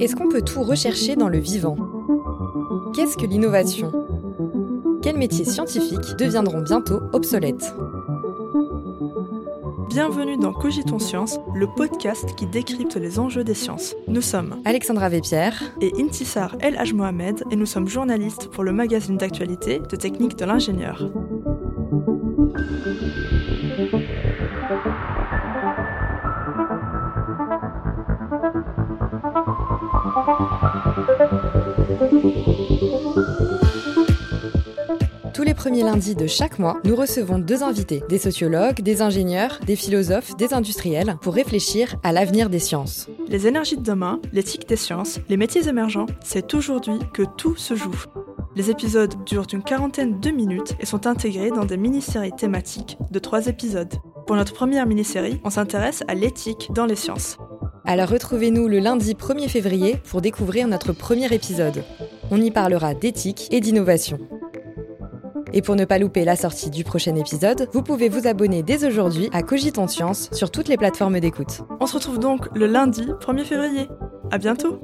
Est-ce qu'on peut tout rechercher dans le vivant? Qu'est-ce que l'innovation? Quels métiers scientifiques deviendront bientôt obsolètes? Bienvenue dans Cogitons Science, le podcast qui décrypte les enjeux des sciences. Nous sommes Alexandra Vépierre et Intisar El Haj Mohamed et nous sommes journalistes pour le magazine d'actualité de technique de l'ingénieur. Tous les premiers lundis de chaque mois, nous recevons deux invités, des sociologues, des ingénieurs, des philosophes, des industriels, pour réfléchir à l'avenir des sciences. Les énergies de demain, l'éthique des sciences, les métiers émergents, c'est aujourd'hui que tout se joue. Les épisodes durent une quarantaine de minutes et sont intégrés dans des mini-séries thématiques de trois épisodes. Pour notre première mini-série, on s'intéresse à l'éthique dans les sciences. Alors retrouvez-nous le lundi 1er février pour découvrir notre premier épisode. On y parlera d'éthique et d'innovation. Et pour ne pas louper la sortie du prochain épisode, vous pouvez vous abonner dès aujourd'hui à Cogitons Science sur toutes les plateformes d'écoute. On se retrouve donc le lundi 1er février. À bientôt!